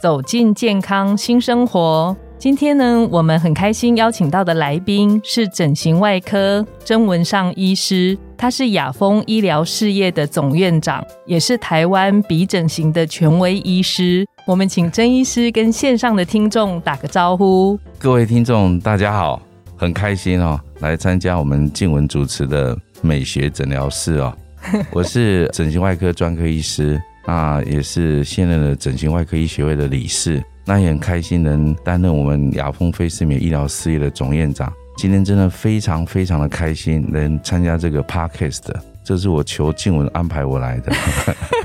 走进健康新生活。今天呢，我们很开心邀请到的来宾是整形外科曾文尚医师，他是雅风医疗事业的总院长，也是台湾鼻整形的权威医师。我们请曾医师跟线上的听众打个招呼。各位听众，大家好，很开心哦，来参加我们静文主持的美学诊疗室哦。我是整形外科专科医师，那也是现任的整形外科医学会的理事。那也很开心能担任我们雅风菲斯美医疗事业的总院长，今天真的非常非常的开心能参加这个 podcast，这是我求静文安排我来的，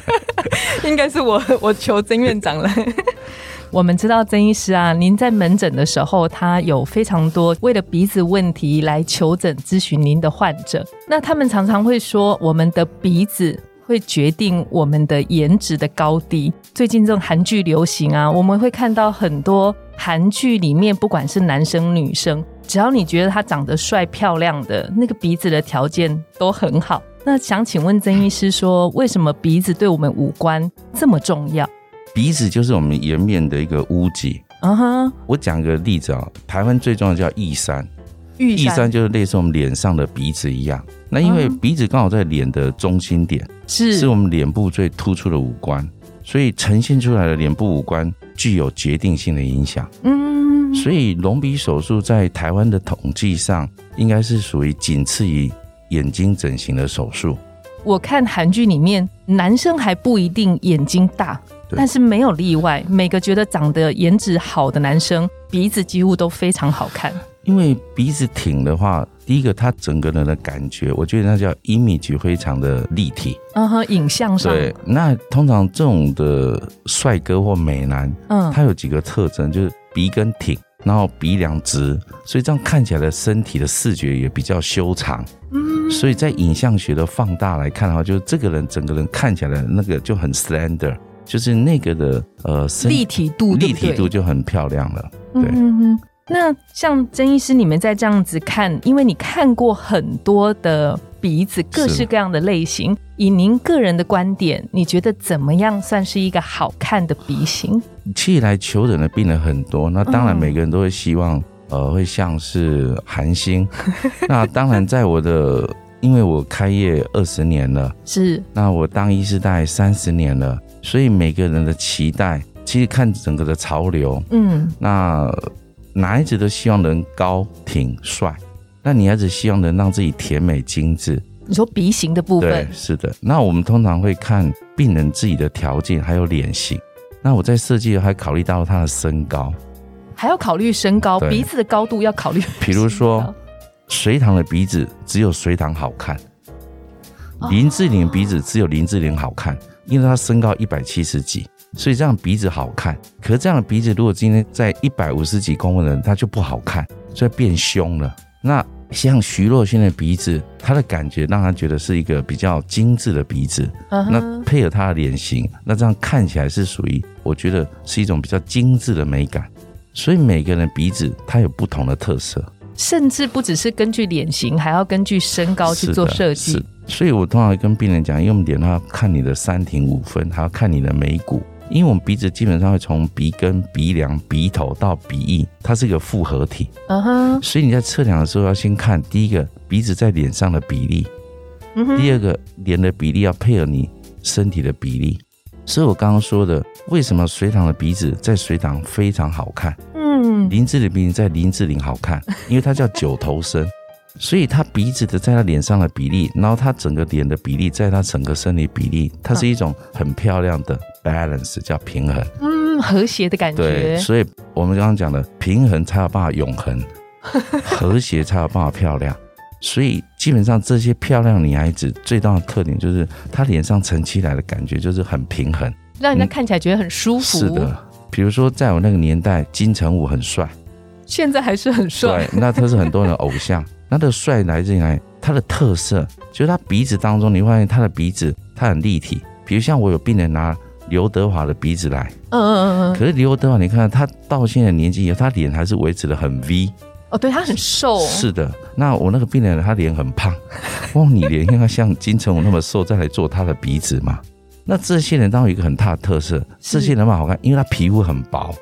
应该是我我求曾院长了。我们知道曾医师啊，您在门诊的时候，他有非常多为了鼻子问题来求诊咨询您的患者，那他们常常会说我们的鼻子。会决定我们的颜值的高低。最近这种韩剧流行啊，我们会看到很多韩剧里面，不管是男生女生，只要你觉得他长得帅漂亮的，那个鼻子的条件都很好。那想请问曾医师说，为什么鼻子对我们五官这么重要？鼻子就是我们颜面的一个屋脊。嗯哼，我讲个例子啊，台湾最重要叫翼山。玉山就是类似我们脸上的鼻子一样，那因为鼻子刚好在脸的中心点，是是我们脸部最突出的五官，所以呈现出来的脸部五官具有决定性的影响。嗯，所以隆鼻手术在台湾的统计上，应该是属于仅次于眼睛整形的手术。我看韩剧里面，男生还不一定眼睛大，但是没有例外，每个觉得长得颜值好的男生，鼻子几乎都非常好看。因为鼻子挺的话，第一个他整个人的感觉，我觉得那叫 image 非常的立体。嗯哼，影像上。对，那通常这种的帅哥或美男，嗯，他有几个特征，就是鼻根挺，然后鼻梁直，所以这样看起来的身体的视觉也比较修长。嗯，所以在影像学的放大来看的话，就是这个人整个人看起来那个就很 slender，就是那个的呃立体度，立体度就很漂亮了。对。那像曾医师，你们在这样子看，因为你看过很多的鼻子，各式各样的类型。以您个人的观点，你觉得怎么样算是一个好看的鼻型？其实来求诊的病人很多，那当然每个人都会希望，呃，会像是韩星。那当然，在我的，因为我开业二十年了，是，那我当医师大概三十年了，所以每个人的期待，其实看整个的潮流，嗯，那。男孩子都希望能高挺帅，那女孩子希望能让自己甜美精致。你说鼻型的部分，对，是的。那我们通常会看病人自己的条件，还有脸型。那我在设计还考虑到他的身高，还要考虑身高，鼻子的高度要考虑。比如说，隋唐的鼻子只有隋唐好看，林志玲鼻子只有林志玲好看，因为她身高一百七十几。所以这样鼻子好看，可是这样的鼻子如果今天在一百五十几公分的人，他就不好看，所以变凶了。那像徐若瑄的鼻子，她的感觉让她觉得是一个比较精致的鼻子，那配合她的脸型，那这样看起来是属于我觉得是一种比较精致的美感。所以每个人鼻子它有不同的特色，甚至不只是根据脸型，还要根据身高去做设计。所以我通常会跟病人讲，因为我们脸的话看你的三庭五分，还要看你的眉骨。因为我们鼻子基本上会从鼻根、鼻梁、鼻头到鼻翼，它是一个复合体。嗯哼，所以你在测量的时候要先看第一个鼻子在脸上的比例，第二个脸的比例要配合你身体的比例。所以我刚刚说的，为什么隋唐的鼻子在隋唐非常好看？嗯，林志玲比你在林志玲好看，因为她叫九头身。所以她鼻子的在她脸上的比例，然后她整个脸的比例，在她整个身体比例，它是一种很漂亮的 balance，叫平衡，嗯，和谐的感觉。对，所以我们刚刚讲的平衡才有办法永恒，和谐才有办法漂亮。所以基本上这些漂亮女孩子最大的特点就是她脸上沉起来的感觉就是很平衡，让人家看起来觉得很舒服。是的。比如说在我那个年代，金城武很帅，现在还是很帅。对，那他是很多人偶像。那的帅来自于哪？他的特色就是他鼻子当中，你会发现他的鼻子他很立体。比如像我有病人拿刘德华的鼻子来，嗯嗯嗯嗯，可是刘德华你看他到现在年纪以后，他脸还是维持的很 V。哦，对他很瘦。是的，那我那个病人他脸很胖，哇，你脸应该像金城武那么瘦，再来做他的鼻子嘛？那这些人当然有一个很大的特色，这些人蛮好看，因为他皮肤很薄，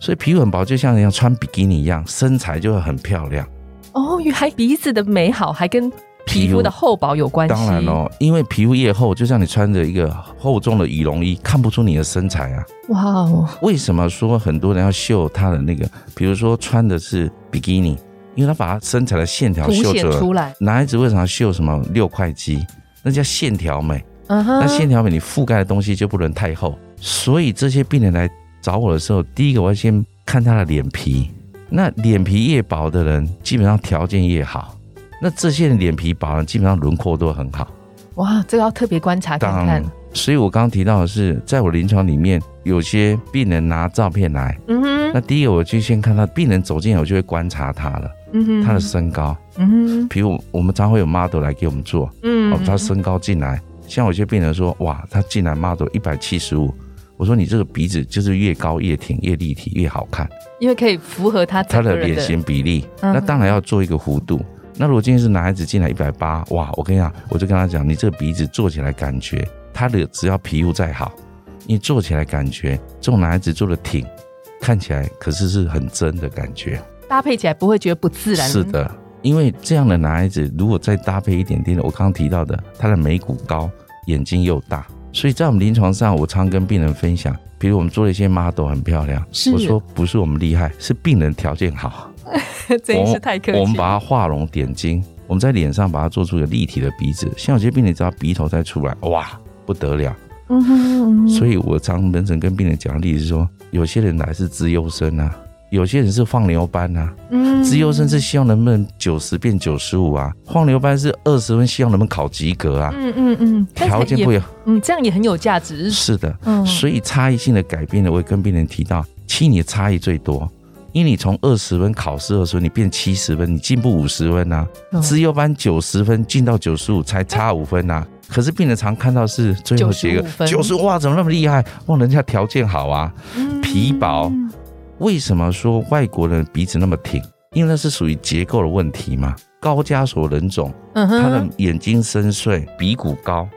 所以皮肤很薄，就像人家穿比基尼一样，身材就会很漂亮。哦，原来鼻子的美好还跟皮肤的厚薄有关系。当然喽，因为皮肤越厚，就像你穿着一个厚重的羽绒衣，看不出你的身材啊。哇哦！为什么说很多人要秀他的那个？比如说穿的是比基尼，因为他把他身材的线条秀出来。男孩子为什么要秀什么六块肌？那叫线条美。嗯哼。那线条美，你覆盖的东西就不能太厚。所以这些病人来找我的时候，第一个我要先看他的脸皮。那脸皮越薄的人，基本上条件越好。那这些人脸皮薄呢，基本上轮廓都很好。哇，这个要特别观察看看。所以我刚刚提到的是，在我临床里面，有些病人拿照片来，嗯哼。那第一个我就先看他病人走进来，我就会观察他了，嗯哼。他的身高，嗯哼。比如我们常会有 model 来给我们做，嗯。哦，他身高进来，像有些病人说，哇，他进来 model 一百七十五。我说你这个鼻子就是越高越挺越立体越好看，因为可以符合他他的脸型比例。那当然要做一个弧度。那如果今天是男孩子进来一百八，哇，我跟你讲，我就跟他讲，你这个鼻子做起来感觉，他的只要皮肤再好，你做起来感觉这种男孩子做的挺，看起来可是是很真的感觉，搭配起来不会觉得不自然。是的，因为这样的男孩子如果再搭配一点点的，我刚刚提到的，他的眉骨高，眼睛又大。所以在我们临床上，我常跟病人分享，比如我们做了一些 model 很漂亮，我说不是我们厉害，是病人条件好。真是太客气。我们把它画龙点睛，我们在脸上把它做出一个立体的鼻子，像有些病人只要鼻头再出来，哇，不得了。嗯哼。所以我常门诊跟病人讲的例子是说，有些人来是资优生啊。有些人是放牛班啊，嗯，自优生是希望能不能九十变九十五啊，放牛班是二十分，希望能不能考及格啊，嗯嗯嗯，条件不一样，嗯，这样也很有价值。是的，嗯，所以差异性的改变呢，我也跟病人提到，其实你的差异最多，因为你从二十分考试的时候，你变七十分，你进步五十分呐，自优班九十分进到九十五才差五分呐，可是病人常看到是最后几个九十哇，怎么那么厉害？哇，人家条件好啊，皮薄。为什么说外国人鼻子那么挺？因为那是属于结构的问题嘛。高加索人种，他的眼睛深邃，鼻骨高，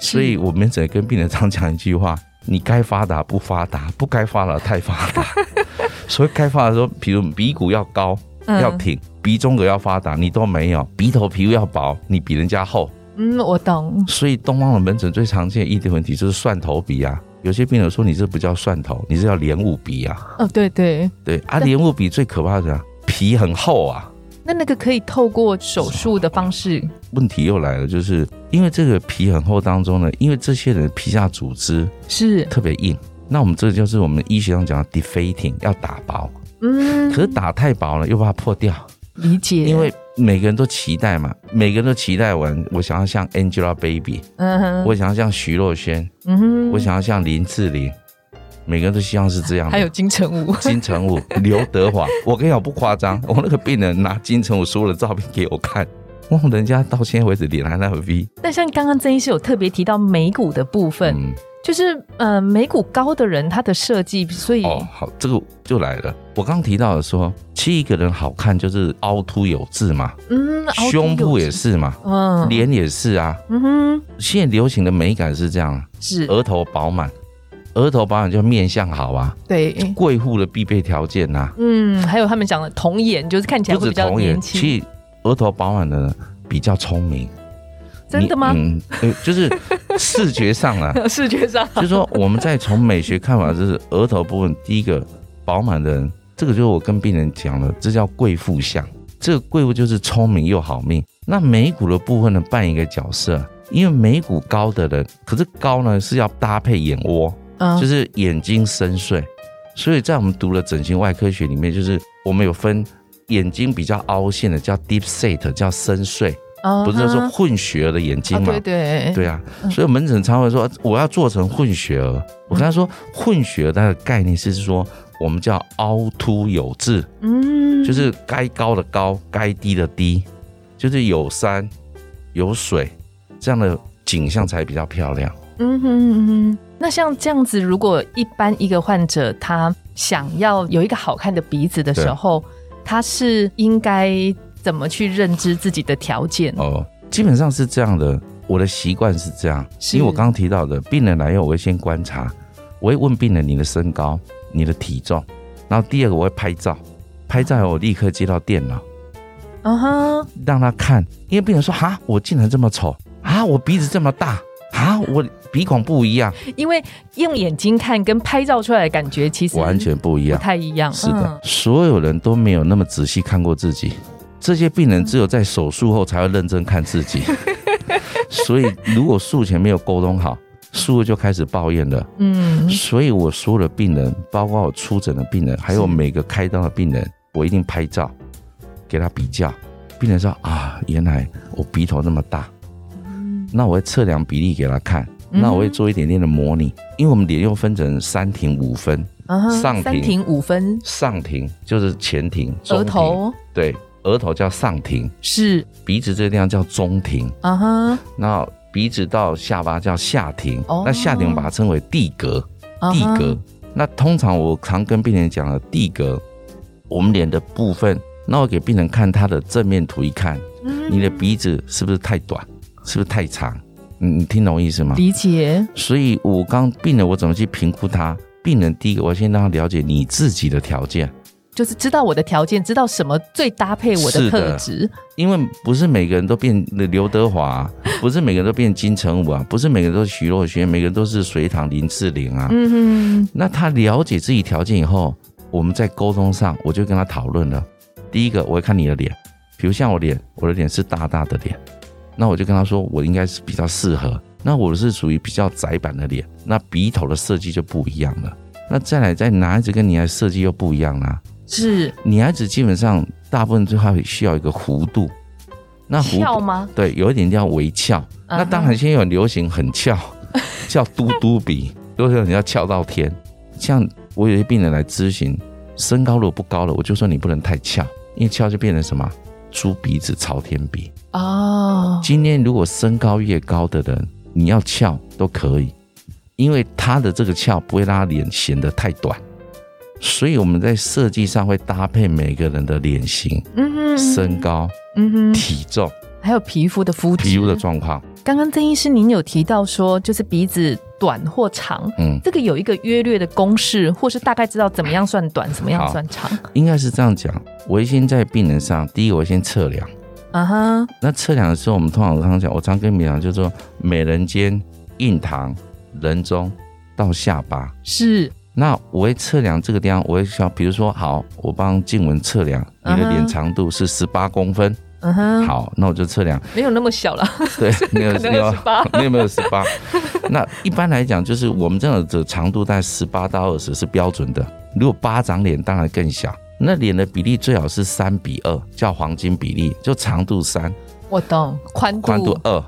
所以我们只能跟病人常讲一句话：你该发达不发达，不该发达太发达。所以该发达的时候，比如鼻骨要高要挺，鼻中隔要发达，你都没有；鼻头皮肤要薄，你比人家厚。嗯，我懂。所以东方的门诊最常见的异地问题就是蒜头鼻啊。有些病人说：“你这不叫蒜头，你是叫莲雾鼻啊！”哦，对对对啊，莲雾鼻最可怕的是皮很厚啊。那那个可以透过手术的方式？问题又来了，就是因为这个皮很厚当中呢，因为这些人皮下组织是特别硬，那我们这就是我们医学上讲的 deflating，要打薄。嗯，可是打太薄了又怕破掉。理解，因为。每个人都期待嘛，每个人都期待完。我想要像 Angelababy，嗯哼，我想要像徐若瑄，嗯哼，我想要像林志玲，每个人都希望是这样。还有金城武，金城武、刘德华，我跟你讲不夸张，我那个病人拿金城武所有的照片给我看，哇，人家到现在为止脸还那么 V。那像刚刚曾医师有特别提到眉骨的部分。就是呃，眉骨高的人，他的设计，所以哦，好，这个就来了。我刚提到的说，其实一个人好看就是凹凸有致嘛，嗯，胸部也是嘛，嗯，脸也是啊，嗯哼。现在流行的美感是这样，是额头饱满，额头饱满就面相好啊，对，贵妇的必备条件呐。嗯，还有他们讲的童颜，就是看起来比较年轻。其实额头饱满的人比较聪明。真的吗？嗯，就是视觉上啊，视觉上，就是说我们在从美学看法，就是额头部分第一个饱满的人，这个就是我跟病人讲了，这叫贵妇相。这个贵妇就是聪明又好命。那眉骨的部分呢，扮演一个角色，因为眉骨高的人，可是高呢是要搭配眼窝，就是眼睛深邃。所以在我们读了整形外科学里面，就是我们有分眼睛比较凹陷的叫 deep set，叫深邃。不是说混血儿的眼睛嘛？对对。对啊，所以门诊常会说我要做成混血儿。我跟他说，混血儿它的概念是说，我们叫凹凸有致，嗯，就是该高的高，该低的低，就是有山有水这样的景象才比较漂亮。嗯哼嗯哼，那像这样子，如果一般一个患者他想要有一个好看的鼻子的时候，他是应该怎么去认知自己的条件？哦，基本上是这样的。我的习惯是这样，因为我刚刚提到的，病人来后我会先观察，我会问病人你的身高、你的体重，然后第二个我会拍照，拍照后我立刻接到电脑，嗯哼，让他看，因为病人说哈，我竟然这么丑啊，我鼻子这么大。啊，我鼻孔不一样，因为用眼睛看跟拍照出来的感觉其实完全不一样，不太一样。是的，所有人都没有那么仔细看过自己，这些病人只有在手术后才会认真看自己。所以，如果术前没有沟通好，术后就开始抱怨了。嗯，所以我所有的病人，包括我出诊的病人，还有每个开刀的病人，我一定拍照给他比较。病人说啊，原来我鼻头那么大。那我会测量比例给他看，那我会做一点点的模拟，因为我们脸又分成三庭五分，上庭五分，上庭就是前庭，额头对，额头叫上庭，是鼻子这个地方叫中庭，啊哈，那鼻子到下巴叫下庭，那下庭我们把它称为地格，地格。那通常我常跟病人讲的地格，我们脸的部分，那我给病人看他的正面图一看，你的鼻子是不是太短？是不是太长？你你听懂意思吗？理解。所以我刚病人，我怎么去评估他？病人第一个，我先让他了解你自己的条件，就是知道我的条件，知道什么最搭配我的特质。因为不是每个人都变刘德华，不是每个人都变金城武啊，不是每个人都是徐若瑄，每个人都是隋唐林志玲啊。嗯哼。那他了解自己条件以后，我们在沟通上，我就跟他讨论了。第一个，我会看你的脸，比如像我脸，我的脸是大大的脸。那我就跟他说，我应该是比较适合。那我是属于比较窄版的脸，那鼻头的设计就不一样了。那再来，在男孩子跟女孩子设计又不一样啦。是女孩子基本上大部分最后需要一个弧度。那翘吗？对，有一点叫微翘。那当然，现在有流行很翘，叫嘟嘟鼻，都是你要翘到天。像我有些病人来咨询，身高如果不高了，我就说你不能太翘，因为翘就变成什么？猪鼻子朝天鼻哦。今天如果身高越高的人，你要翘都可以，因为他的这个翘不会让他脸显得太短，所以我们在设计上会搭配每个人的脸型、身高、体重，还有皮肤的肤质、皮肤的状况。刚刚曾医师您有提到说，就是鼻子短或长，嗯，这个有一个约略的公式，或是大概知道怎么样算短，怎么样算长？应该是这样讲。我先在病人上，第一个我先测量，啊哈。那测量的时候，我们通常常讲，我常跟病人讲，就是说美人尖、印堂、人中到下巴是。那我会测量这个地方，我会想，比如说，好，我帮静文测量，你的脸长度是十八公分。嗯哼，好，那我就测量，没有那么小了，对，没有没有 没有没有十八。那一般来讲，就是我们这样的长度在十八到二十是标准的。如果巴掌脸当然更小，那脸的比例最好是三比二，叫黄金比例，就长度三。我懂，宽度宽度二。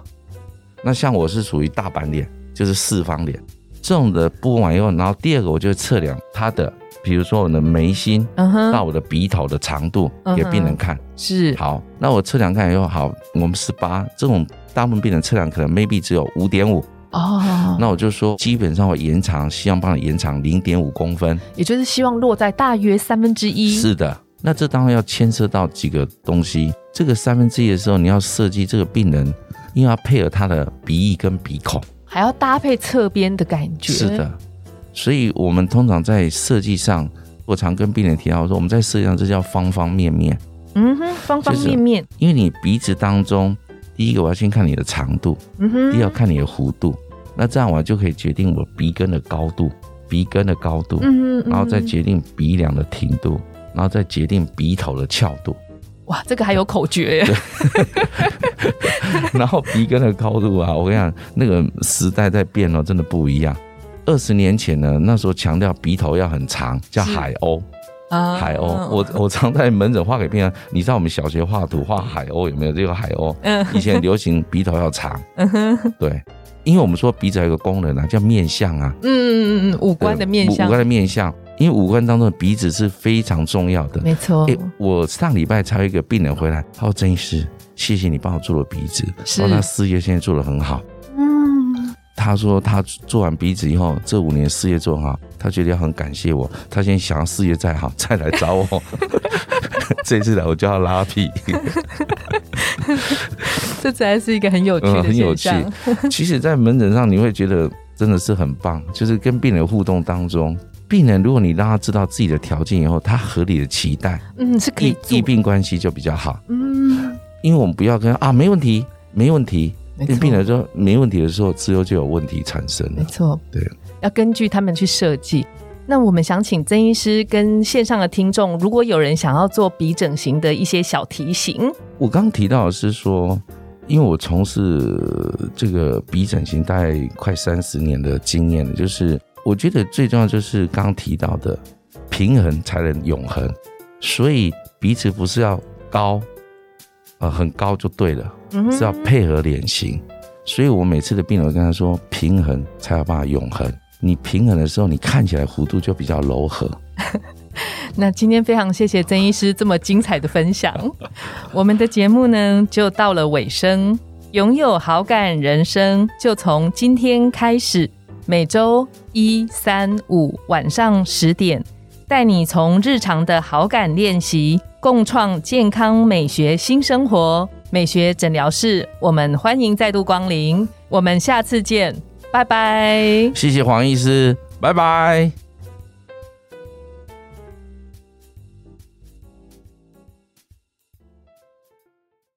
那像我是属于大板脸，就是四方脸，这种的布完以后，然后第二个我就测量它的。比如说我的眉心到我的鼻头的长度给病人看。是。好，那我测量看以后好，我们十八这种大部分病人测量可能 maybe 只有五点五哦，那我就说基本上我延长，希望帮你延长零点五公分，也就是希望落在大约三分之一。是的，那这当然要牵涉到几个东西，这个三分之一的时候你要设计这个病人，因为要配合他的鼻翼跟鼻孔，还要搭配侧边的感觉。是的。所以，我们通常在设计上，我常跟病人提到说，我们在设计上这叫方方面面。嗯哼，方方面面。因为你鼻子当中，第一个我要先看你的长度，嗯哼，第二看你的弧度，那这样我就可以决定我鼻根的高度，鼻根的高度，嗯哼，然后再决定鼻梁的挺度，然后再决定鼻头的翘度。哇，这个还有口诀耶！然后鼻根的高度啊，我跟你讲，那个时代在变哦，真的不一样。二十年前呢，那时候强调鼻头要很长，叫海鸥。海鸥，我我常在门诊画给病人。你知道我们小学画图画海鸥有没有这个海鸥？嗯，以前流行鼻头要长。嗯哼，对，因为我们说鼻子有个功能啊，叫面相啊。嗯嗯嗯五官的面相，五官的面相，因为五官当中的鼻子是非常重要的。没错。哎，我上礼拜才有一个病人回来，他说：“郑医师，谢谢你帮我做了鼻子，说他事业现在做得很好。”他说他做完鼻子以后，这五年事业做好，他觉得要很感谢我。他现在想要事业再好，再来找我。这次来我就要拉皮。这才是一个很有趣的很有趣。其实，在门诊上你会觉得真的是很棒，就是跟病人互动当中，病人如果你让他知道自己的条件以后，他合理的期待，嗯，是可以医病关系就比较好。嗯，因为我们不要跟啊，没问题，没问题。跟病人说没问题的时候，之后就有问题产生了。没错，对，要根据他们去设计。那我们想请曾医师跟线上的听众，如果有人想要做鼻整形的一些小提醒。我刚提到的是说，因为我从事这个鼻整形大概快三十年的经验了，就是我觉得最重要就是刚刚提到的平衡才能永恒，所以彼此不是要高。呃，很高就对了，是要配合脸型，所以我每次的病人跟他说，平衡才有办法永恒。你平衡的时候，你看起来弧度就比较柔和。那今天非常谢谢曾医师这么精彩的分享，我们的节目呢就到了尾声。拥有好感人生，就从今天开始，每周一、三、五晚上十点，带你从日常的好感练习。共创健康美学新生活，美学诊疗室，我们欢迎再度光临，我们下次见，拜拜。谢谢黄医师，拜拜。